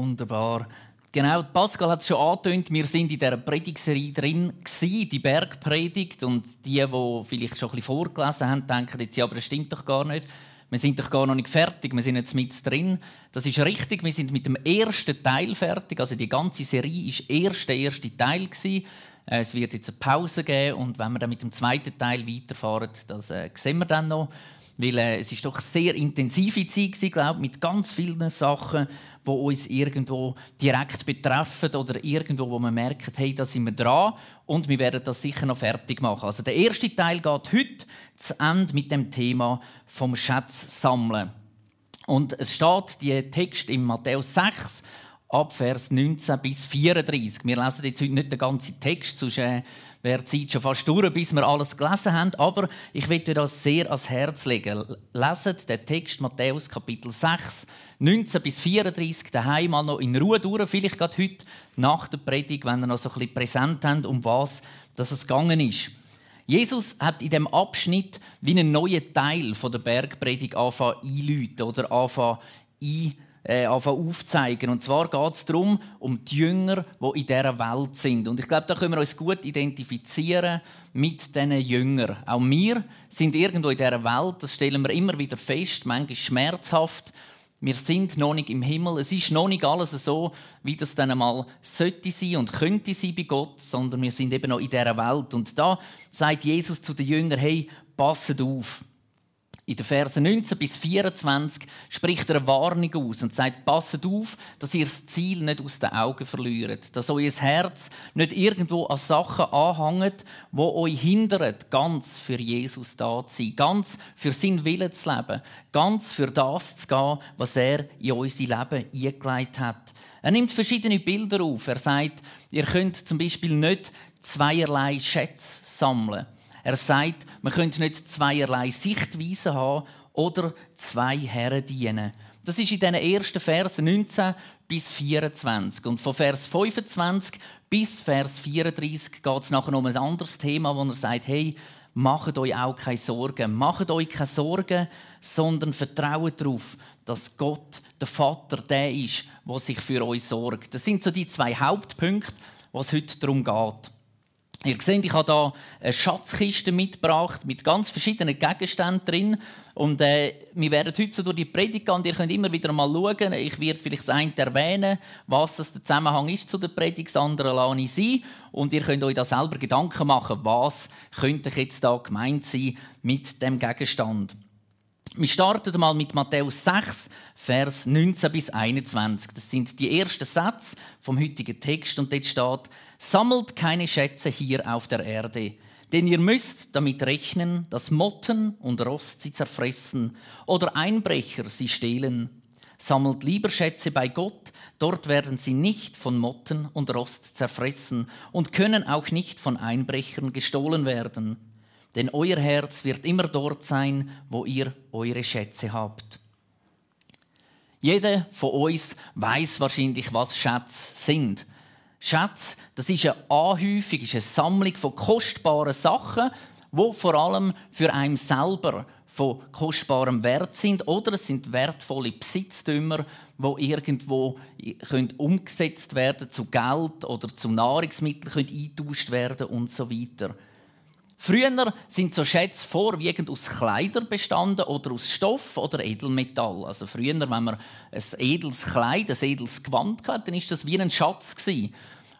Wunderbar. Genau, Pascal hat es schon angetönt, wir sind in dieser Predigserie drin, die Bergpredigt. Und die, die vielleicht schon ein bisschen vorgelesen haben, denken jetzt, ja, aber das stimmt doch gar nicht. Wir sind doch gar noch nicht fertig, wir sind jetzt mit drin. Das ist richtig, wir sind mit dem ersten Teil fertig. Also die ganze Serie war der erste Teil. Äh, es wird jetzt eine Pause geben und wenn wir dann mit dem zweiten Teil weiterfahren, das äh, sehen wir dann noch. Weil äh, es ist doch sehr intensive Zeit gewesen, glaub, mit ganz vielen Sachen, die uns irgendwo direkt betreffen oder irgendwo, wo man merkt, hey, da sind wir dran und wir werden das sicher noch fertig machen. Also der erste Teil geht heute zu Ende mit dem Thema vom Schatz sammeln. Und es steht, die Text in Matthäus 6, ab Vers 19 bis 34. Wir lesen jetzt heute nicht den ganzen Text, sonst äh, wäre die Zeit schon fast durch, bis wir alles gelesen haben. Aber ich möchte das sehr ans Herz legen. Leset den Text Matthäus Kapitel 6, 19 bis 34 daheim mal noch in Ruhe durch. Vielleicht gerade heute nach der Predigt, wenn ihr noch so ein bisschen präsent habt, um was dass es gegangen ist. Jesus hat in dem Abschnitt wie einen neuen Teil von der Bergpredigt anfangen einläuten oder anfangen ein äh, aufzeigen. Und zwar geht es darum, um die Jünger, die in dieser Welt sind. Und ich glaube, da können wir uns gut identifizieren mit diesen Jüngern. Auch wir sind irgendwo in dieser Welt, das stellen wir immer wieder fest, manchmal schmerzhaft. Wir sind noch nicht im Himmel. Es ist noch nicht alles so, wie das dann einmal sollte sein und könnte sein bei Gott, sondern wir sind eben noch in dieser Welt. Und da sagt Jesus zu den Jüngern, hey, passet auf. In den Versen 19 bis 24 spricht er eine Warnung aus und sagt: Passet auf, dass ihr das Ziel nicht aus den Augen verliert, dass euer Herz nicht irgendwo an Sachen anhängt, wo euch hindern, ganz für Jesus da zu sein, ganz für seinen Willen zu leben, ganz für das zu gehen, was er in unser Leben eingelegt hat. Er nimmt verschiedene Bilder auf. Er sagt, ihr könnt zum Beispiel nicht zweierlei Schätze sammeln. Er sagt, man könnte nicht zweierlei Sichtweisen haben oder zwei Herren dienen. Das ist in den ersten Versen 19 bis 24. Und von Vers 25 bis Vers 34 geht es nachher um ein anderes Thema, wo er sagt, hey, macht euch auch keine Sorgen. Macht euch keine Sorgen, sondern vertraut darauf, dass Gott der Vater der ist, der sich für euch sorgt. Das sind so die zwei Hauptpunkte, was heute darum geht. Ihr seht, ich habe hier eine Schatzkiste mitgebracht mit ganz verschiedenen Gegenständen drin. Und äh, wir werden heute so durch die Predigt gehen und ihr könnt immer wieder mal schauen. Ich werde vielleicht das eine erwähnen, was das der Zusammenhang ist zu der Predigt, das andere lasse ich sein. Und ihr könnt euch da selber Gedanken machen, was könnte jetzt da gemeint sein mit dem Gegenstand. Wir starten mal mit Matthäus 6, Vers 19 bis 21. Das sind die ersten Sätze vom heutigen Text und dort steht, Sammelt keine Schätze hier auf der Erde, denn ihr müsst damit rechnen, dass Motten und Rost sie zerfressen oder Einbrecher sie stehlen. Sammelt lieber Schätze bei Gott, dort werden sie nicht von Motten und Rost zerfressen und können auch nicht von Einbrechern gestohlen werden. Denn euer Herz wird immer dort sein, wo ihr eure Schätze habt. Jeder von uns weiß wahrscheinlich, was Schätze sind. Schätze, das ist eine Anhäufung, eine Sammlung von kostbaren Sachen, wo vor allem für einen selber von kostbarem Wert sind oder es sind wertvolle Besitztümer, wo irgendwo umgesetzt werden zu Geld oder zu Nahrungsmitteln können eingetauscht werden und so weiter. Früher sind so Schätze vorwiegend aus Kleidern bestanden oder aus Stoff oder Edelmetall. Also früher, wenn man ein edles Kleid, ein edles Gewand hatte, dann ist das wie ein Schatz.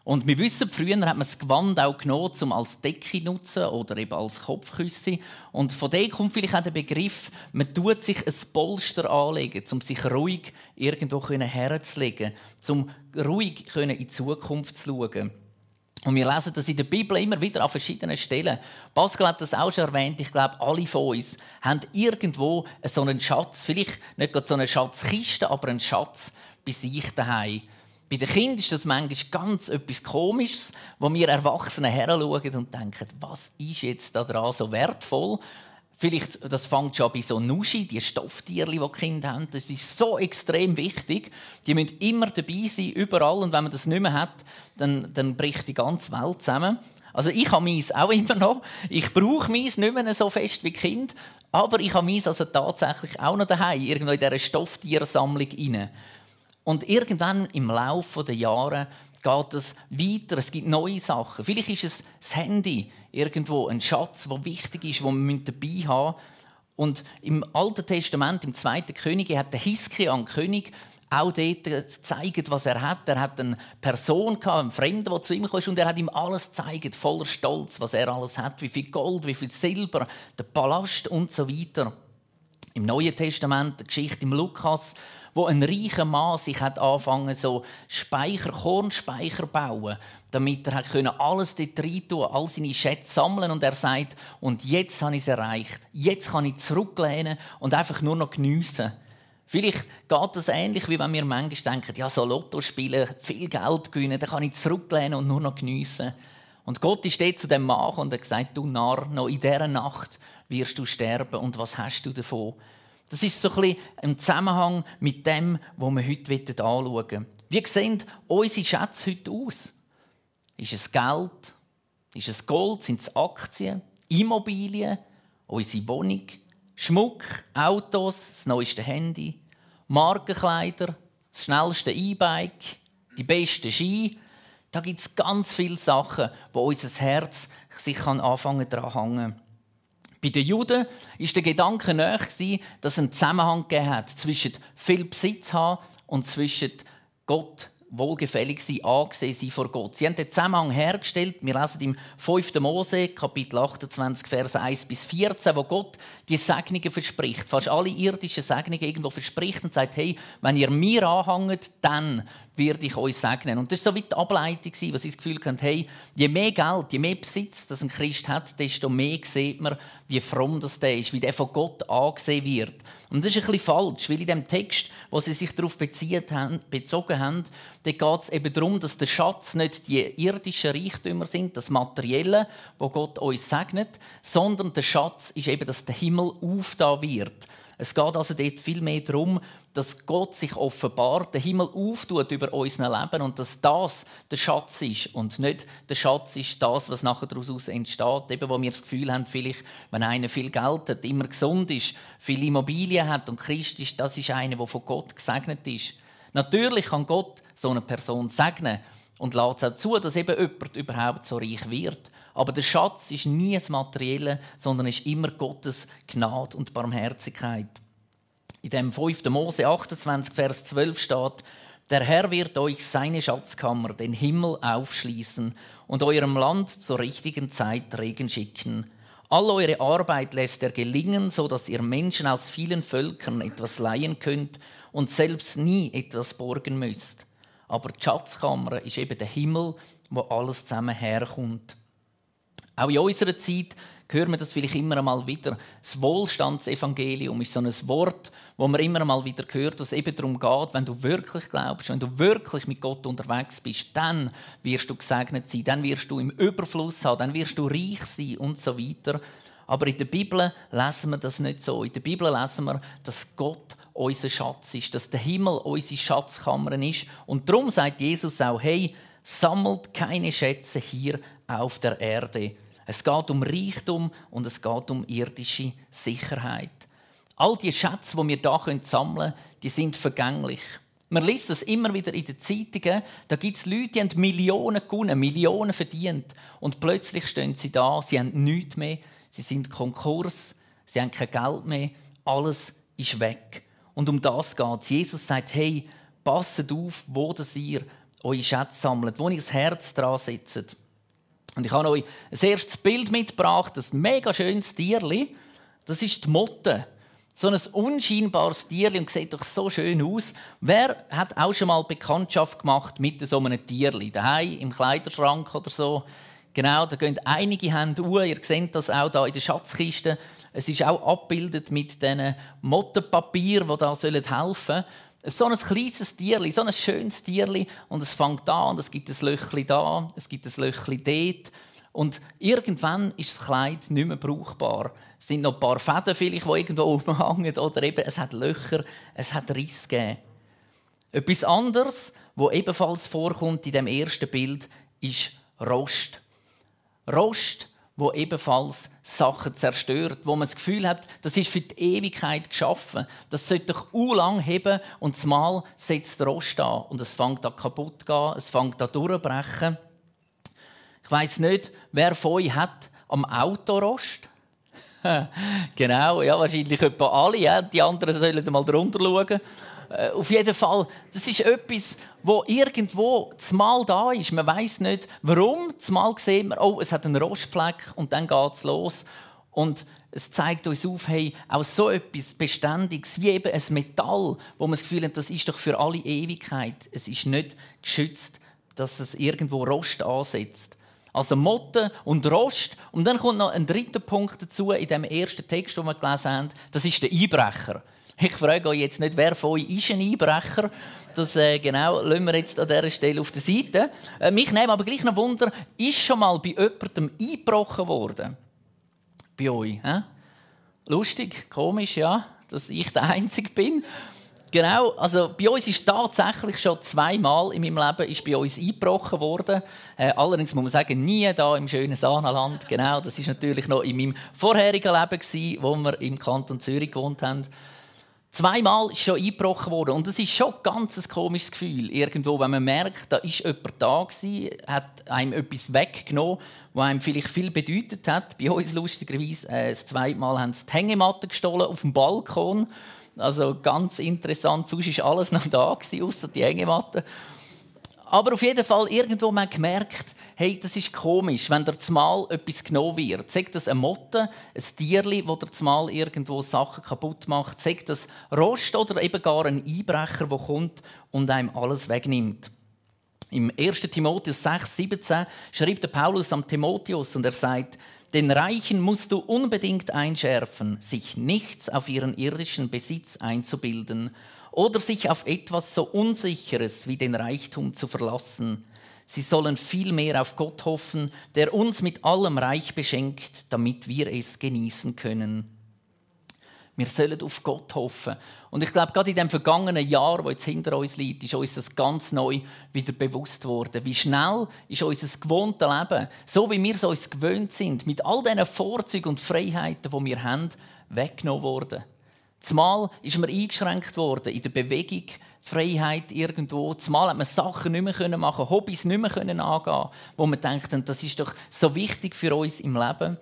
Und wir wissen, früher hat man das Gewand auch genommen, um als Decke zu nutzen oder eben als Kopfküsse. Und von dem kommt vielleicht auch der Begriff, man tut sich ein Polster anlegen, um sich ruhig irgendwo herzulegen, um ruhig in die Zukunft zu schauen. Und wir lesen das in der Bibel immer wieder an verschiedenen Stellen. Pascal hat das auch schon erwähnt. Ich glaube, alle von uns haben irgendwo so einen Schatz. Vielleicht nicht gerade so eine Schatzkiste, aber einen Schatz bei sich daheim. Bei den Kindern ist das manchmal ganz etwas Komisches, wo wir Erwachsene heranschauen und denken, was ist jetzt daran so wertvoll? Vielleicht, das fängt schon bei so Nuschi, die Stofftierli, die, Kinder haben. Das ist so extrem wichtig. Die müssen immer dabei sein, überall. Und wenn man das nicht mehr hat, dann, dann bricht die ganze Welt zusammen. Also ich habe meins auch immer noch. Ich brauche meins nicht mehr so fest wie Kind. Aber ich habe meins also tatsächlich auch noch daheim, irgendwo in dieser Stofftiersammlung rein. Und irgendwann im Laufe der Jahre geht es weiter, es gibt neue Sachen. Vielleicht ist es das Handy, irgendwo ein Schatz, der wichtig ist, den wir dabei haben Und im Alten Testament, im zweiten König, hat der Hiskia, ein König, auch dort gezeigt, was er hat. Er hat eine Person, einen Fremden, der zu ihm kam, und er hat ihm alles gezeigt, voller Stolz, was er alles hat, wie viel Gold, wie viel Silber, der Palast und so weiter. Im Neuen Testament, die Geschichte im Lukas, wo ein reicher Mann sich hat anfangen so Speicher, Kornspeicher bauen, damit er hat alles dort rein tun, all seine Schätze sammeln und er sagt, und jetzt habe ich es erreicht. Jetzt kann ich zurücklehnen und einfach nur noch geniessen. Vielleicht geht es ähnlich, wie wenn wir manchmal denken, ja, so Lotto spielen, viel Geld gewinnen, dann kann ich zurücklehnen und nur noch geniessen. Und Gott ist dort zu dem Mann und hat gesagt, du Narr, noch in dieser Nacht wirst du sterben und was hast du davon? Das ist so ein bisschen im Zusammenhang mit dem, was wir heute anschauen wollen. Wie sehen unsere Schätze heute aus? Ist es Geld? Ist es Gold? Sind es Aktien? Immobilien? Unsere Wohnung? Schmuck? Autos? Das neueste Handy? Markenkleider? Das schnellste E-Bike? Die besten Ski? Da gibt es ganz viele Sachen, wo unser Herz sich anfangen daran hängen. Bei den Juden war der Gedanke nahe, dass es einen Zusammenhang hat zwischen viel Besitz haben und zwischen Gott wohlgefällig sein, angesehen sein vor Gott. Sie haben den Zusammenhang hergestellt. Wir lesen im 5. Mose, Kapitel 28, Vers 1 bis 14, wo Gott die Segnungen verspricht. Fast alle irdischen Segnungen irgendwo verspricht und sagt, hey, wenn ihr mir anhängt, dann werde ich euch segnen. Und das war so wie die Ableitung, was ich das Gefühl hatte, hey, je mehr Geld, je mehr Besitz das ein Christ hat, desto mehr sieht man, wie fromm das der ist, wie der von Gott angesehen wird. Und das ist ein bisschen falsch, weil in dem Text, wo sie sich darauf bezogen haben, da geht es eben darum, dass der Schatz nicht die irdischen Reichtümer sind, das Materielle, wo Gott uns segnet, sondern der Schatz ist eben, dass der Himmel aufda wird. Es geht also dort viel mehr darum, dass Gott sich offenbart, der Himmel auftut über unser Leben und dass das der Schatz ist und nicht der Schatz ist das, was nachher daraus entsteht. Eben, wo wir das Gefühl haben, vielleicht, wenn einer viel Geld hat, immer gesund ist, viele Immobilien hat und Christ ist, das ist einer, der von Gott gesegnet ist. Natürlich kann Gott so eine Person segnen und lässt auch zu, dass eben jemand überhaupt so reich wird. Aber der Schatz ist nie das Materielle, sondern ist immer Gottes Gnade und Barmherzigkeit. In dem 5. Mose 28, Vers 12 steht, der Herr wird euch seine Schatzkammer, den Himmel, aufschließen und eurem Land zur richtigen Zeit Regen schicken. All eure Arbeit lässt er gelingen, so dass ihr Menschen aus vielen Völkern etwas leihen könnt und selbst nie etwas borgen müsst. Aber die Schatzkammer ist eben der Himmel, wo alles zusammen herkommt. Auch in unserer Zeit hören wir das vielleicht immer einmal wieder. Das Wohlstandsevangelium ist so ein Wort, wo man immer einmal wieder hört, dass es eben darum geht, wenn du wirklich glaubst, wenn du wirklich mit Gott unterwegs bist, dann wirst du gesegnet sein, dann wirst du im Überfluss haben, dann wirst du reich sein und so weiter. Aber in der Bibel lesen wir das nicht so. In der Bibel lesen wir, dass Gott unser Schatz ist, dass der Himmel unsere Schatzkammer ist. Und darum sagt Jesus auch, hey, sammelt keine Schätze hier auf der Erde, es geht um Reichtum und es geht um irdische Sicherheit. All die Schätze, die wir hier sammeln können, die sind vergänglich. Man liest das immer wieder in den Zeitungen. Da gibt es Leute, die haben Millionen gewonnen, Millionen verdient. Und plötzlich stehen sie da, sie haben nichts mehr, sie sind Konkurs, sie haben kein Geld mehr, alles ist weg. Und um das geht es. Jesus sagt, hey, passet auf, wo das ihr eure Schätze sammelt, wo ihr das Herz dran setzt. Und ich habe euch ein erstes Bild mitgebracht, ein mega schönes Tierli. Das ist die Motte. So ein unscheinbares Tierli und sieht doch so schön aus. Wer hat auch schon mal Bekanntschaft gemacht mit so einem Tierli? Daheim, im Kleiderschrank oder so? Genau, da gehen einige Hände uhr. Ihr seht das auch da in der Schatzkiste. Es ist auch abgebildet mit diesen Mottenpapier, die da helfen sollen. So ein kleines Tierli, so ein schönes Tierli und es fängt an und es gibt ein Löchli da, es gibt ein Löchli dort und irgendwann ist das Kleid nicht mehr brauchbar. Es sind noch ein paar Fäden vielleicht, die irgendwo oben hängen oder eben es hat Löcher, es hat Riss gegeben. Etwas anderes, wo ebenfalls vorkommt in dem ersten Bild, ist Rost. Rost, wo ebenfalls Sachen zerstört, wo man das Gefühl hat, das ist für die Ewigkeit geschaffen. Das sollte doch lang heben und zumal setzt der Rost an und es fängt an kaputt zu gehen, es fängt an durchzubrechen. Ich weiß nicht, wer von euch hat am Auto Rost? genau, ja, wahrscheinlich etwa alle. Ja. Die anderen sollen mal drunter schauen. Äh, auf jeden Fall, das ist etwas, wo irgendwo zumal da ist. Man weiß nicht, warum. Zumal sieht man, oh, es hat einen Rostfleck und dann geht es los. Und es zeigt uns auf, hey, auch so etwas Beständiges wie eben ein Metall, wo man das Gefühl hat, das ist doch für alle Ewigkeit. Es ist nicht geschützt, dass es irgendwo Rost ansetzt. Also Motte und Rost. Und dann kommt noch ein dritter Punkt dazu in dem ersten Text, den wir gelesen haben. Das ist der Einbrecher. Ich frage euch jetzt nicht, wer von euch ist ein Einbrecher. Das äh, genau lassen wir jetzt an dieser Stelle auf der Seite. Äh, mich nehmen aber gleich noch Wunder, ist schon mal bei jemandem eingebrochen worden? Bei euch? Hä? Lustig, komisch, ja, dass ich der Einzige bin. Genau, also bei uns ist tatsächlich schon zweimal in meinem Leben ist bei uns eingebrochen worden. Äh, allerdings muss man sagen, nie da im schönen Sahnenland. Genau, das ist natürlich noch in meinem vorherigen Leben gewesen, wo wir im Kanton Zürich gewohnt haben. Zweimal ist schon eingebrochen worden und es ist schon ganz ein komisches Gefühl irgendwo, wenn man merkt, da ist jemand da gewesen, hat einem etwas weggenommen, was einem vielleicht viel bedeutet hat. Bei uns lustigerweise äh, das zweite Mal haben sie die Hängematte gestohlen auf dem Balkon. Also ganz interessant, sonst war alles noch da außer die Hängematte. Aber auf jeden Fall irgendwo man gemerkt, hey, das ist komisch, wenn der zumal etwas genommen wird. Sagt das eine Motte, ein Tierli, wo der zumal irgendwo Sachen kaputt macht. Sagt das Rost oder eben gar ein Einbrecher, der kommt und einem alles wegnimmt. Im 1. Timotheus 6, 17 schreibt Paulus am Timotheus und er sagt, den Reichen musst du unbedingt einschärfen, sich nichts auf ihren irdischen Besitz einzubilden oder sich auf etwas so Unsicheres wie den Reichtum zu verlassen. Sie sollen vielmehr auf Gott hoffen, der uns mit allem Reich beschenkt, damit wir es genießen können. Wir sollen auf Gott hoffen. Und ich glaube, gerade in dem vergangenen Jahr, das jetzt hinter uns liegt, ist uns das ganz neu wieder bewusst worden. Wie schnell ist unser gewohntes Leben, so wie wir es uns gewöhnt sind, mit all diesen Vorzügen und Freiheiten, die wir haben, weggenommen worden. Zumal ist man eingeschränkt worden in der Bewegung, Freiheit irgendwo. Zumal hat man Sachen nicht mehr machen Hobbys nicht mehr angehen wo man denkt, das ist doch so wichtig für uns im Leben.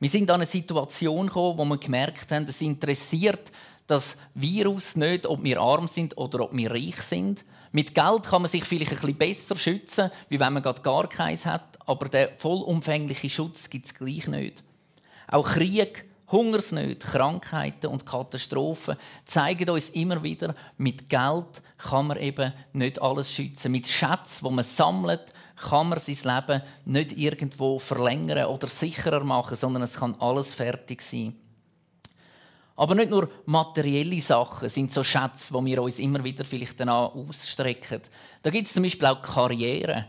Wir sind an eine Situation gekommen, wo wir gemerkt haben, es interessiert das Virus nicht, ob wir arm sind oder ob wir reich sind. Mit Geld kann man sich vielleicht ein bisschen besser schützen, wie wenn man gerade gar keins hat, aber der vollumfängliche Schutz gibt es gleich nicht. Auch Krieg, Hungersnöte, Krankheiten und Katastrophen zeigen uns immer wieder, mit Geld kann man eben nicht alles schützen. Mit Schätzen, wo man sammelt, kann man sein Leben nicht irgendwo verlängern oder sicherer machen, sondern es kann alles fertig sein. Aber nicht nur materielle Sachen sind so Schätze, wo wir uns immer wieder vielleicht danach ausstrecken. Da gibt es zum Beispiel auch Karriere.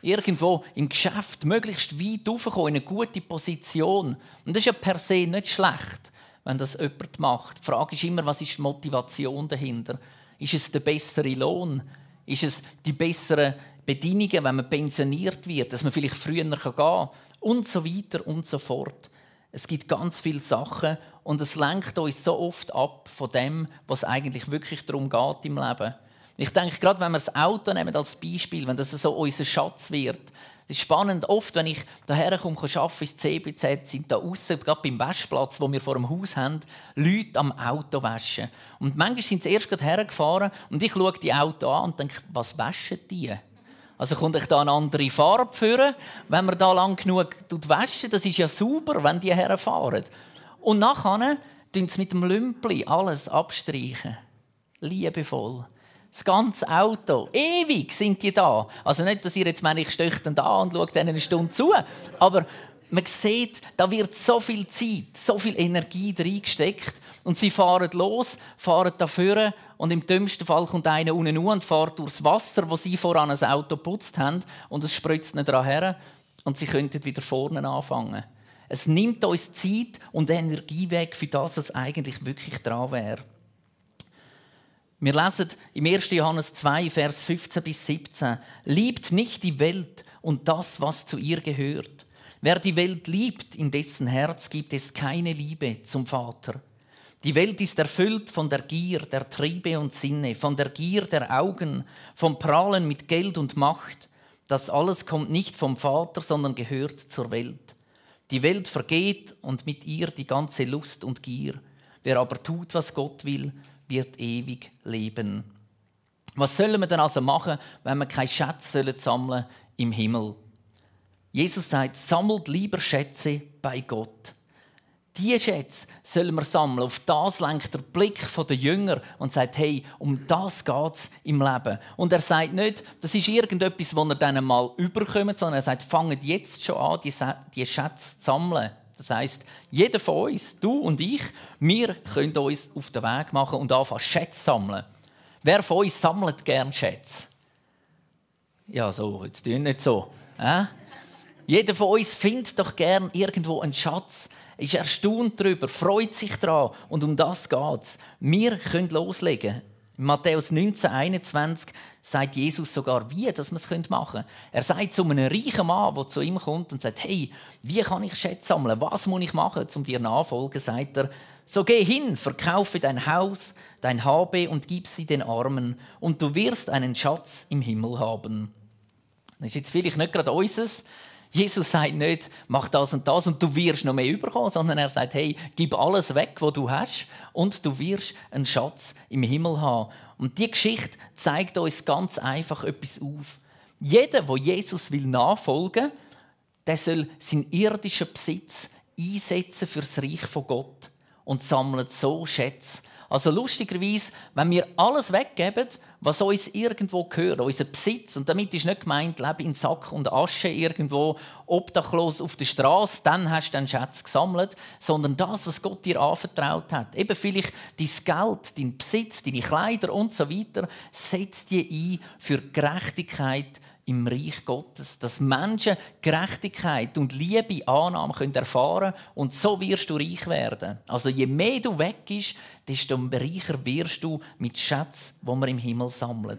Irgendwo im Geschäft möglichst weit raufkommen, in eine gute Position. Und das ist ja per se nicht schlecht, wenn das jemand macht. Die Frage ist immer, was ist die Motivation dahinter? Ist es der bessere Lohn? Ist es die besseren Bedingungen, wenn man pensioniert wird, dass man vielleicht früher gehen kann? Und so weiter und so fort. Es gibt ganz viele Sachen und es lenkt uns so oft ab von dem, was eigentlich wirklich darum geht im Leben. Ich denke, gerade wenn wir das Auto nehmen als Beispiel, wenn das so unser Schatz wird, das ist spannend. Oft, wenn ich daher komme, arbeite ins CBZ, sind da außen, gerade beim Waschplatz, wo wir vor dem Haus haben, Leute am Auto waschen. Und manchmal sind sie erst hergefahren und ich schaue die Auto an und denke, was waschen die? Also kommt ich da eine andere Farbe führen, wenn man da lang genug waschen. Das ist ja super, wenn die herfahren. Und nachher tun sie mit dem Lümpli alles abstreichen. Liebevoll. Das ganze Auto. Ewig sind die da. Also nicht, dass ihr jetzt meine, ich stöche da und schaue ihnen eine Stunde zu. Aber man sieht, da wird so viel Zeit, so viel Energie reingesteckt. Und sie fahren los, fahren dafür und im dümmsten Fall kommt einer unten und fährt durchs Wasser, wo sie voran ein Auto putzt haben und es spritzt nicht daran her und sie könnten wieder vorne anfangen. Es nimmt uns Zeit und Energie weg, für das es eigentlich wirklich dran wäre. Wir lesen im 1. Johannes 2, Vers 15 bis 17. Liebt nicht die Welt und das, was zu ihr gehört. Wer die Welt liebt, in dessen Herz gibt es keine Liebe zum Vater. Die Welt ist erfüllt von der Gier der Triebe und Sinne, von der Gier der Augen, vom Prahlen mit Geld und Macht. Das alles kommt nicht vom Vater, sondern gehört zur Welt. Die Welt vergeht und mit ihr die ganze Lust und Gier. Wer aber tut, was Gott will, wird ewig leben. Was sollen wir denn also machen, wenn wir keine Schätze sammeln im Himmel? Jesus sagt, sammelt lieber Schätze bei Gott. Diese Schätze sollen wir sammeln. Auf das lenkt der Blick der Jünger und sagt, hey, um das geht es im Leben. Und er sagt nicht, das ist irgendetwas, das ihr dann mal überkommt, sondern er sagt, fangt jetzt schon an, die Schätze zu sammeln. Das heißt, jeder von uns, du und ich, wir können uns auf den Weg machen und anfangen, Schätze sammeln. Wer von uns sammelt gern Schätze? Ja, so, jetzt tun nicht so. Äh? Jeder von uns findet doch gern irgendwo einen Schatz, ist erstaunt darüber, freut sich daran und um das geht es. Wir können loslegen. In Matthäus 19, 21 sagt Jesus sogar, wie dass man es machen können. Er sagt zu einem reichen Mann, der zu ihm kommt und sagt, hey, wie kann ich Schätze sammeln? Was muss ich machen, um dir nachfolgen? Sagt er, so geh hin, verkaufe dein Haus, dein Habe und gib sie den Armen und du wirst einen Schatz im Himmel haben. Das ist jetzt vielleicht nicht gerade unseres, Jesus sagt nicht, mach das und das und du wirst noch mehr überkommen, sondern er sagt, hey, gib alles weg, was du hast und du wirst einen Schatz im Himmel haben. Und die Geschichte zeigt uns ganz einfach etwas auf. Jeder, wo Jesus will nachfolgen, der soll seinen irdischen Besitz einsetzen für das Reich von Gott und sammelt so Schätze. Also lustigerweise, wenn wir alles weggeben, was uns irgendwo gehört, unser Besitz. Und damit ist nicht gemeint, lebe in Sack und Asche irgendwo obdachlos auf der Straße, dann hast du den Schatz gesammelt, sondern das, was Gott dir anvertraut hat. Eben vielleicht dein Geld, dein Besitz, deine Kleider und so weiter, setzt die ein für Gerechtigkeit, im Reich Gottes, dass Menschen Gerechtigkeit und Liebe, Annahme können erfahren und so wirst du reich werden. Also je mehr du weg bist, desto reicher wirst du mit Schätzen, wo wir im Himmel sammeln.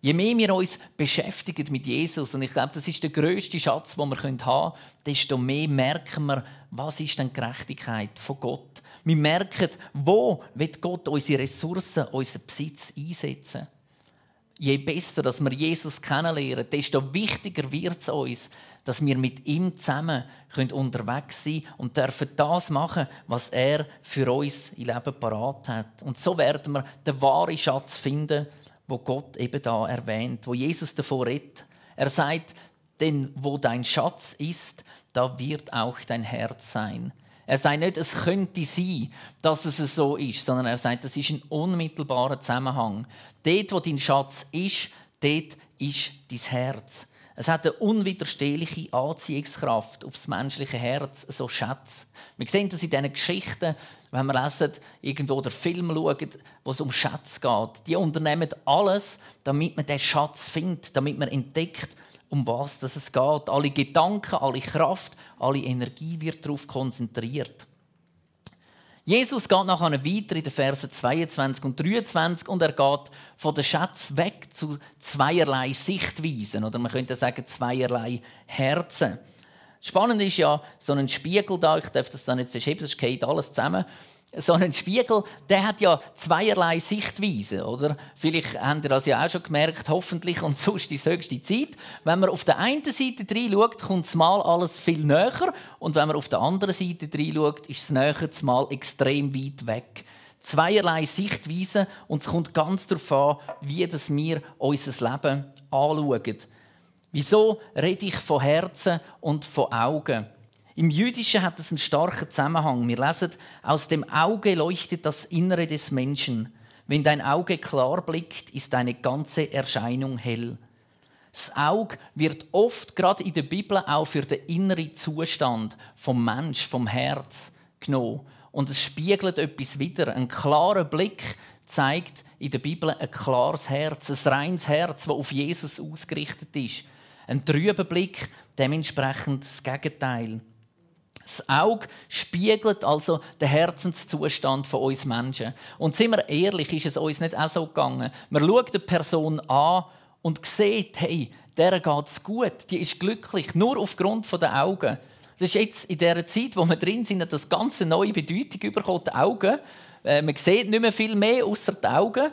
Je mehr wir uns beschäftigen mit Jesus, und ich glaube, das ist der größte Schatz, den wir haben können, desto mehr merken wir, was ist denn Gerechtigkeit von Gott. Wir merken, wo wird Gott unsere Ressourcen, unseren Besitz einsetzen je besser dass wir Jesus kennenlernen, desto wichtiger wird es uns, dass wir mit ihm zusammen unterwegs sein können und dürfen das machen, was er für uns im Leben parat hat. Und so werden wir den wahren Schatz finden, wo Gott eben da erwähnt, wo Jesus davor redet. Er sagt, denn wo dein Schatz ist, da wird auch dein Herz sein. Er sagt nicht, es könnte sein, dass es so ist, sondern er sagt, das ist ein unmittelbarer Zusammenhang. Dort, wo dein Schatz ist, dort ist dein Herz. Es hat eine unwiderstehliche Anziehungskraft auf das menschliche Herz, so Schätze. Wir sehen das in diesen Geschichten, wenn wir lesen, irgendwo oder Film schauen, wo es um Schätze geht. Die unternehmen alles, damit man den Schatz findet, damit man entdeckt, um was es geht. Alle Gedanken, alle Kraft, alle Energie wird darauf konzentriert. Jesus geht nachher weiter in den Versen 22 und 23 und er geht von der Schatz weg zu zweierlei Sichtweisen oder man könnte sagen zweierlei Herzen. Spannend ist ja so ein Spiegel da, ich darf das da nicht verschieben, sonst geht alles zusammen so ein Spiegel, der hat ja zweierlei Sichtweisen, oder? Vielleicht habt ihr das ja auch schon gemerkt, hoffentlich und sonst die höchste Zeit. Wenn man auf der einen Seite reinschaut, kommt das Mal alles viel näher und wenn man auf der anderen Seite reinschaut, ist das näher Mal extrem weit weg. Zweierlei Sichtweisen und es kommt ganz darauf an, wie das wir unser Leben anschauen. Wieso rede ich von Herzen und von Augen? Im Jüdischen hat es einen starken Zusammenhang. Wir lesen, aus dem Auge leuchtet das Innere des Menschen. Wenn dein Auge klar blickt, ist deine ganze Erscheinung hell. Das Auge wird oft, gerade in der Bibel, auch für den inneren Zustand vom Mensch, vom Herz genommen. Und es spiegelt etwas wieder. Ein klarer Blick zeigt in der Bibel ein klares Herz, ein reines Herz, das auf Jesus ausgerichtet ist. Ein trüber Blick, dementsprechend das Gegenteil. Das Auge spiegelt also den Herzenszustand von uns Menschen. Und sind wir ehrlich, ist es uns nicht auch so gegangen. Man schaut eine Person an und sieht, hey, der geht es gut, die ist glücklich, nur aufgrund der Augen. Das ist jetzt in dieser Zeit, wo wir drin sind, hat das ganze neue Bedeutung bekommen, die Augen. Äh, man sieht nicht mehr viel mehr außer die Augen.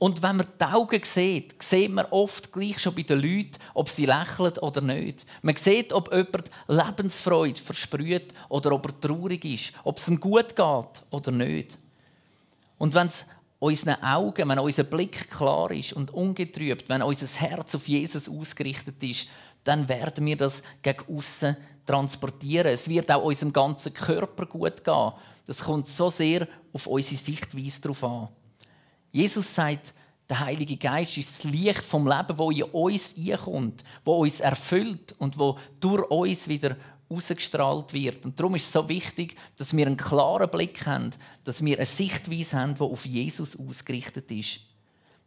Und wenn man die Augen sieht, sieht man oft gleich schon bei den Leuten, ob sie lächeln oder nicht. Man sieht, ob jemand Lebensfreude versprüht oder ob er traurig ist, ob es ihm gut geht oder nicht. Und wenn es unseren Augen, wenn unser Blick klar ist und ungetrübt, wenn unser Herz auf Jesus ausgerichtet ist, dann werden wir das gegen außen transportieren. Es wird auch unserem ganzen Körper gut gehen. Das kommt so sehr auf unsere Sichtweise darauf an. Jesus sagt, der Heilige Geist ist das Licht vom Leben, wo in uns einkommt, wo uns erfüllt und wo durch uns wieder ausgestrahlt wird. Und darum ist es so wichtig, dass wir einen klaren Blick haben, dass wir eine Sichtweise haben, die auf Jesus ausgerichtet ist.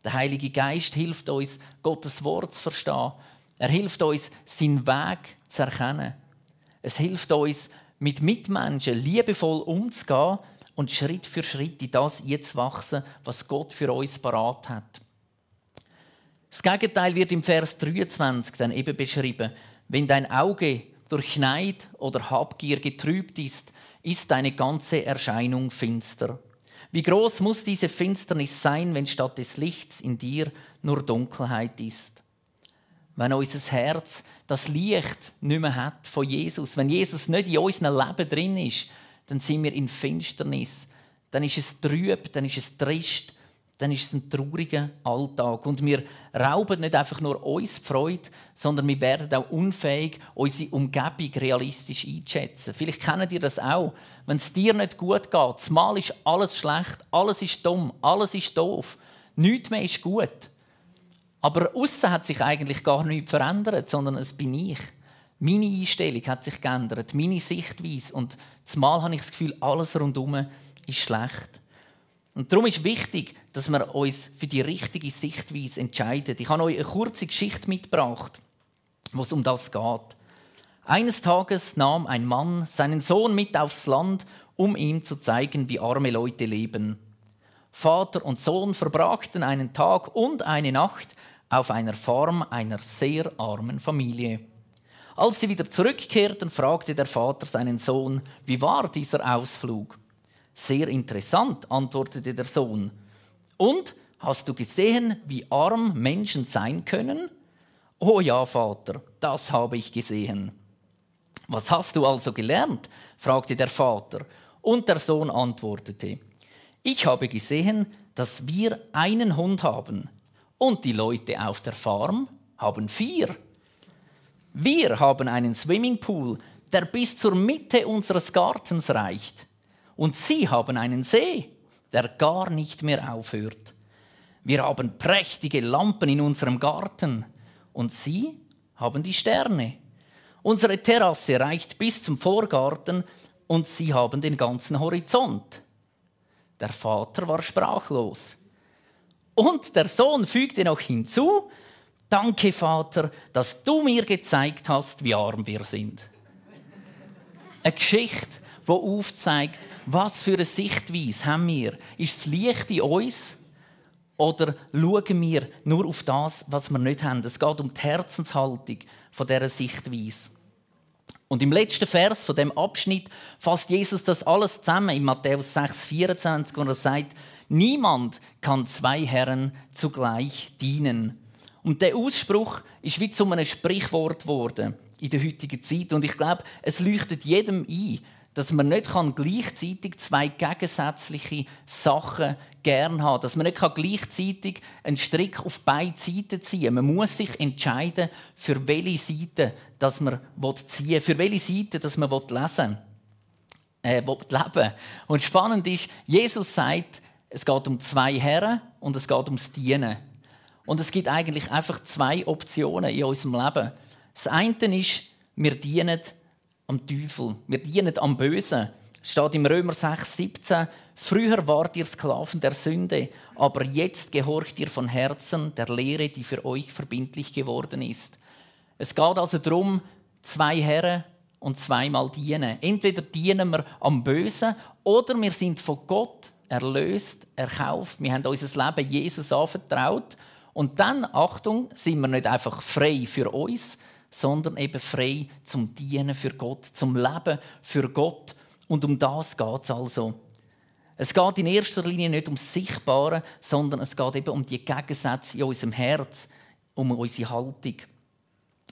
Der Heilige Geist hilft uns, Gottes Wort zu verstehen. Er hilft uns, seinen Weg zu erkennen. Es hilft uns, mit Mitmenschen liebevoll umzugehen und Schritt für Schritt in das einzuwachsen, was Gott für uns parat hat. Das Gegenteil wird im Vers 23 dann eben beschrieben. Wenn dein Auge durch Neid oder Habgier getrübt ist, ist deine ganze Erscheinung finster. Wie groß muss diese Finsternis sein, wenn statt des Lichts in dir nur Dunkelheit ist? Wenn unser Herz das Licht nicht mehr hat von Jesus, wenn Jesus nicht in unserem Leben drin ist, dann sind wir in Finsternis. Dann ist es trüb, dann ist es trist, dann ist es ein trauriger Alltag. Und wir rauben nicht einfach nur uns die Freude, sondern wir werden auch unfähig, unsere Umgebung realistisch einzuschätzen. Vielleicht kennen ihr das auch. Wenn es dir nicht gut geht, mal ist alles schlecht, alles ist dumm, alles ist doof, nichts mehr ist gut. Aber außen hat sich eigentlich gar nichts verändert, sondern es bin ich. Meine Einstellung hat sich geändert, meine Sichtweise. Und zumal habe ich das Gefühl, alles rundherum ist schlecht. Und darum ist wichtig, dass wir uns für die richtige Sichtweise entscheiden. Ich habe euch eine kurze Geschichte mitgebracht, wo es um das geht. Eines Tages nahm ein Mann seinen Sohn mit aufs Land, um ihm zu zeigen, wie arme Leute leben. Vater und Sohn verbrachten einen Tag und eine Nacht auf einer Farm einer sehr armen Familie. Als sie wieder zurückkehrten, fragte der Vater seinen Sohn, wie war dieser Ausflug? Sehr interessant, antwortete der Sohn. Und hast du gesehen, wie arm Menschen sein können? Oh ja, Vater, das habe ich gesehen. Was hast du also gelernt? fragte der Vater. Und der Sohn antwortete, ich habe gesehen, dass wir einen Hund haben und die Leute auf der Farm haben vier. Wir haben einen Swimmingpool, der bis zur Mitte unseres Gartens reicht. Und sie haben einen See, der gar nicht mehr aufhört. Wir haben prächtige Lampen in unserem Garten und sie haben die Sterne. Unsere Terrasse reicht bis zum Vorgarten und sie haben den ganzen Horizont. Der Vater war sprachlos. Und der Sohn fügte noch hinzu, Danke, Vater, dass du mir gezeigt hast, wie arm wir sind. Eine Geschichte, die aufzeigt, was für eine Sichtweise haben wir. Ist das Licht in uns oder schauen wir nur auf das, was wir nicht haben? Es geht um die Herzenshaltung von dieser Sichtweise. Und im letzten Vers von dem Abschnitt fasst Jesus das alles zusammen in Matthäus 6, 24, wo er sagt, niemand kann zwei Herren zugleich dienen. Und der Ausspruch ist wie zu einem Sprichwort geworden in der heutigen Zeit. Und ich glaube, es leuchtet jedem ein, dass man nicht gleichzeitig zwei gegensätzliche Sachen gern haben dass man nicht gleichzeitig einen Strick auf beide Seiten ziehen kann. Man muss sich entscheiden, für welche Seite dass man ziehen will, für welche Seite dass man lesen äh, leben Und spannend ist, Jesus sagt, es geht um zwei Herren und es geht ums Dienen. Und es gibt eigentlich einfach zwei Optionen in unserem Leben. Das eine ist, wir dienen am Teufel. Wir dienen am Bösen. Es steht im Römer 6, 17. Früher wart ihr Sklaven der Sünde, aber jetzt gehorcht ihr von Herzen der Lehre, die für euch verbindlich geworden ist. Es geht also darum, zwei Herren und zweimal dienen. Entweder dienen wir am Bösen oder wir sind von Gott erlöst, erkauft. Wir haben unser Leben Jesus anvertraut Und dann, Achtung, sind wir nicht einfach frei für uns, sondern eben frei zum Dienen für Gott, zum Leben für Gott. Und um das geht es also. Es geht in erster Linie nicht um das Sichtbare, sondern es geht eben um die Gegensätze in unserem Herz, um unsere Haltung.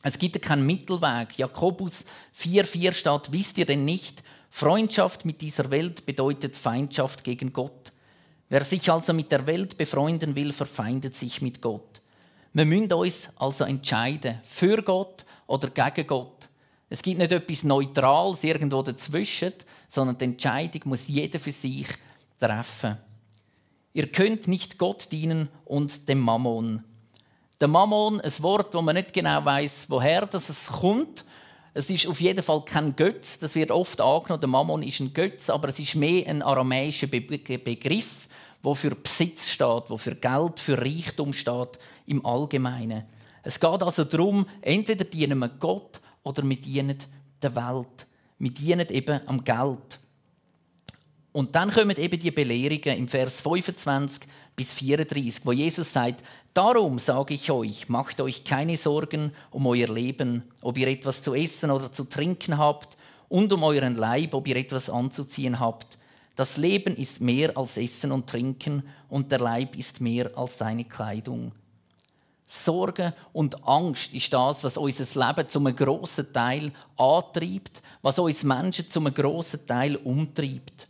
Es gibt keinen Mittelweg. Jakobus 4,4 steht, wisst ihr denn nicht, Freundschaft mit dieser Welt bedeutet Feindschaft gegen Gott. Wer sich also mit der Welt befreunden will, verfeindet sich mit Gott. Wir müssen uns also entscheiden, für Gott oder gegen Gott. Es gibt nicht etwas Neutrales irgendwo dazwischen, sondern die Entscheidung muss jeder für sich treffen. Ihr könnt nicht Gott dienen und dem Mammon. Der Mammon, ein Wort, wo man nicht genau weiß, woher das kommt. Es ist auf jeden Fall kein Götz. Das wird oft angenommen. Der Mammon ist ein Götz, aber es ist mehr ein aramäischer Begriff, wo für Besitz steht, wo für Geld, für Reichtum steht im Allgemeinen. Es geht also darum, entweder dienen wir Gott oder wir dienen der Welt. Wir dienen eben am Geld. Und dann kommen eben die Belehrungen im Vers 25 bis 34, wo Jesus sagt, darum sage ich euch, macht euch keine Sorgen um euer Leben, ob ihr etwas zu essen oder zu trinken habt, und um euren Leib, ob ihr etwas anzuziehen habt. Das Leben ist mehr als Essen und Trinken, und der Leib ist mehr als seine Kleidung. Sorge und Angst ist das, was unser Leben zum grossen Teil antreibt, was uns Menschen zum grossen Teil umtreibt.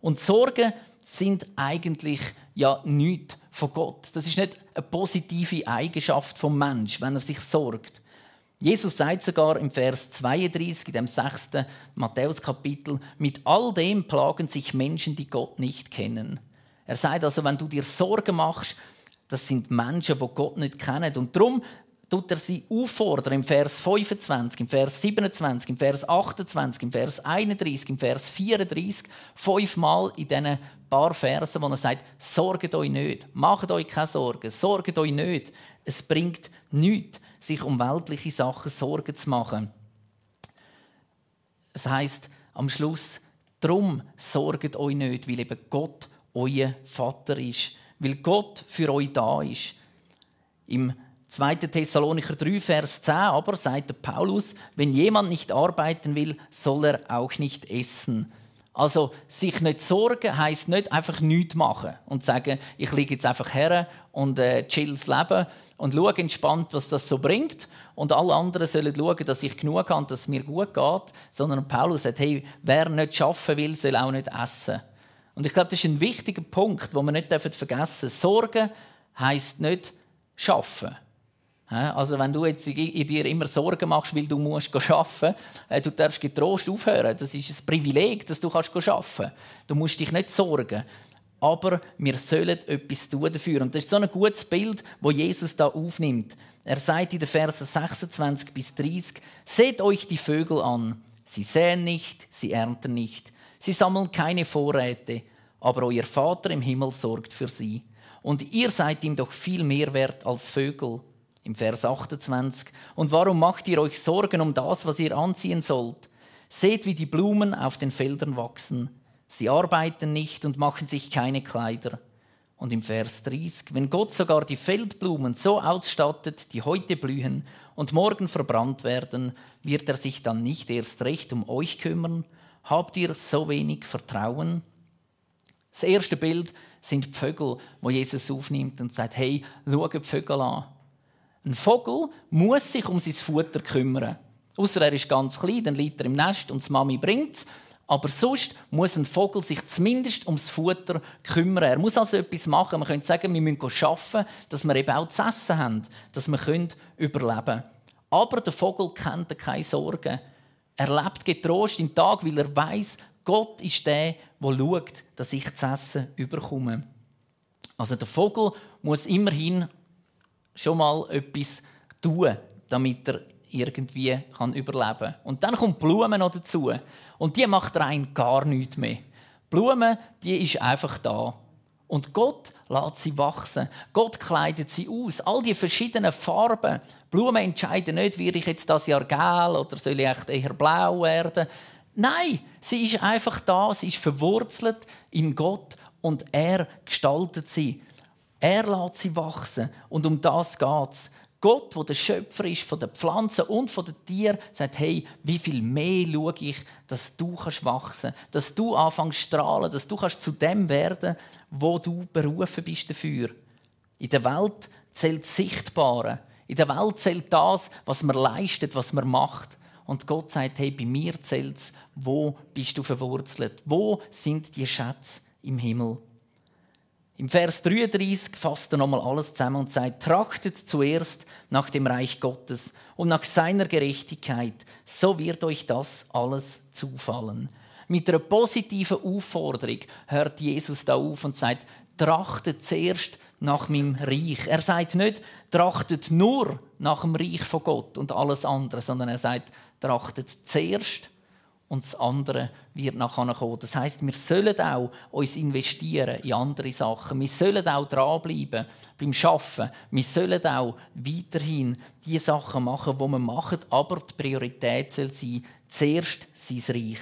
Und Sorgen sind eigentlich ja nichts von Gott. Das ist nicht eine positive Eigenschaft vom Mensch, wenn er sich sorgt. Jesus sagt sogar im Vers 32, in dem sechsten Matthäus-Kapitel, mit all dem plagen sich Menschen, die Gott nicht kennen. Er sagt also, wenn du dir Sorgen machst, das sind Menschen, die Gott nicht kennen. Und darum tut er sie auffordern im Vers 25, im Vers 27, im Vers 28, im Vers 31, im Vers 34, fünfmal in diesen paar Versen, wo er sagt, sorgt euch nicht, macht euch keine Sorgen, sorgt euch nicht. Es bringt nichts, sich um weltliche Sachen Sorgen zu machen. Es heißt am Schluss, drum sorgt euch nicht, weil eben Gott euer Vater ist, weil Gott für euch da ist. Im 2. Thessalonicher 3, Vers 10 aber sagt Paulus, wenn jemand nicht arbeiten will, soll er auch nicht essen. Also sich nicht sorgen heißt nicht einfach nichts machen und sagen, ich liege jetzt einfach her und äh, chill das Leben und schaue entspannt, was das so bringt. Und alle anderen sollen schauen, dass ich genug habe, dass es mir gut geht. Sondern Paulus sagt, hey, wer nicht schaffen will, soll auch nicht essen. Und ich glaube, das ist ein wichtiger Punkt, den wir nicht vergessen dürfen. Sorgen heißt nicht schaffen. Also wenn du jetzt in dir immer Sorgen machst, weil du musst arbeiten musst, du darfst getrost aufhören. Das ist ein Privileg, dass du arbeiten kannst. Du musst dich nicht sorgen. Aber wir sollen etwas tun dafür. Und das ist so ein gutes Bild, wo Jesus da aufnimmt. Er sagt in den Versen 26 bis 30, Seht euch die Vögel an. Sie säen nicht, sie ernten nicht. Sie sammeln keine Vorräte. Aber euer Vater im Himmel sorgt für sie. Und ihr seid ihm doch viel mehr wert als Vögel im Vers 28. Und warum macht ihr euch Sorgen um das, was ihr anziehen sollt? Seht, wie die Blumen auf den Feldern wachsen. Sie arbeiten nicht und machen sich keine Kleider. Und im Vers 30, wenn Gott sogar die Feldblumen so ausstattet, die heute blühen und morgen verbrannt werden, wird er sich dann nicht erst recht um euch kümmern? Habt ihr so wenig Vertrauen? Das erste Bild sind die Vögel, wo Jesus aufnimmt und sagt: Hey, schau die Vögel an. Ein Vogel muss sich um sein Futter kümmern. Außer er ist ganz klein, dann liegt er im Nest und die Mami bringt es. Aber sonst muss ein Vogel sich zumindest ums Futter kümmern. Er muss also etwas machen. Man könnte sagen, wir müssen arbeiten, dass wir eben auch zu essen haben, dass wir überleben können. Aber der Vogel kennt keine Sorgen. Er lebt getrost im Tag, weil er weiß, Gott ist der, der schaut, dass ich zu essen überkomme. Also der Vogel muss immerhin schon mal etwas tun, damit er irgendwie kann überleben kann. Und dann kommt Blumen noch dazu. Und die macht rein gar nichts mehr. Blume, die ist einfach da. Und Gott lässt sie wachsen. Gott kleidet sie aus. All die verschiedenen Farben. Blumen entscheiden nicht, wie ich jetzt das Jahr gel oder soll ich echt eher blau werden. Nein, sie ist einfach da. Sie ist verwurzelt in Gott und er gestaltet sie. Er lässt sie wachsen. Und um das geht es. Gott, der der Schöpfer ist von den Pflanzen und von den Tieren, sagt, hey, wie viel mehr schaue ich, dass du kannst wachsen dass du anfängst zu strahlen, dass du kannst zu dem werden wo du berufen bist dafür. In der Welt zählt das Sichtbare. In der Welt zählt das, was man leistet, was man macht. Und Gott sagt, hey, bei mir zählt es, wo bist du verwurzelt? Wo sind die Schätze im Himmel? Im Vers 33 fasst er nochmal alles zusammen und sagt, trachtet zuerst nach dem Reich Gottes und nach seiner Gerechtigkeit, so wird euch das alles zufallen. Mit einer positiven Aufforderung hört Jesus da auf und sagt, trachtet zuerst nach meinem Reich. Er sagt nicht, trachtet nur nach dem Reich von Gott und alles andere, sondern er sagt, trachtet zuerst und das andere wird nachher kommen. Das heißt, wir sollen auch uns investieren in andere Sachen. Wir sollen auch dranbleiben beim Schaffen. Wir sollen auch weiterhin die Sachen machen, die wir machen, aber die Priorität soll sein, zuerst sein Reich.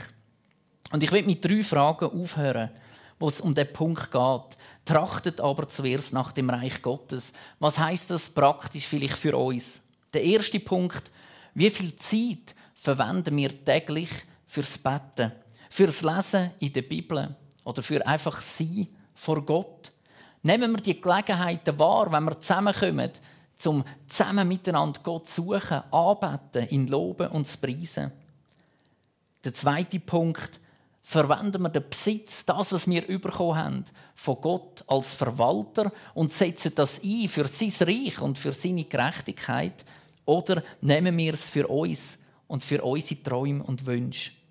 Und ich will mit drei Fragen aufhören, wo es um den Punkt geht. Trachtet aber zuerst nach dem Reich Gottes. Was heißt das praktisch vielleicht für uns? Der erste Punkt: Wie viel Zeit verwenden wir täglich fürs Betten, fürs Lesen in der Bibel oder für einfach Sein vor Gott. Nehmen wir die Gelegenheiten wahr, wenn wir zusammenkommen, zum zusammen miteinander Gott suchen, anbeten, ihn loben und zu preisen. Der zweite Punkt, verwenden wir den Besitz, das, was wir bekommen haben, von Gott als Verwalter und setzen das ein für sein Reich und für seine Gerechtigkeit, oder nehmen wir es für uns und für unsere Träume und Wünsche?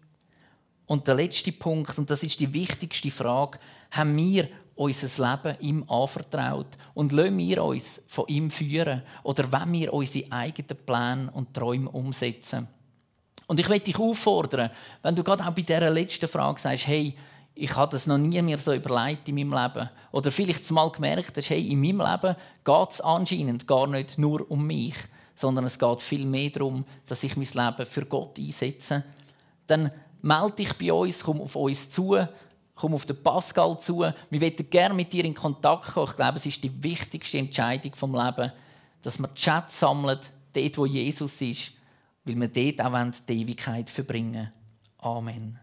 Und der letzte Punkt, und das ist die wichtigste Frage, haben wir unser Leben ihm anvertraut und lassen wir uns von ihm führen oder wenn wir unsere eigenen Pläne und Träume umsetzen. Und ich möchte dich auffordern, wenn du gerade auch bei dieser letzten Frage sagst, hey, ich habe das noch nie mehr so überlegt in meinem Leben. Oder vielleicht mal gemerkt hast, hey, in meinem Leben geht es anscheinend gar nicht nur um mich, sondern es geht viel mehr darum, dass ich mein Leben für Gott einsetze. Dann melde dich bei uns, komm auf uns zu, komm auf den Pascal zu. Wir wollen gerne mit dir in Kontakt kommen. Ich glaube, es ist die wichtigste Entscheidung vom Leben, dass wir Chat sammeln, dort, wo Jesus ist, weil wir dort auch die Ewigkeit verbringen Amen.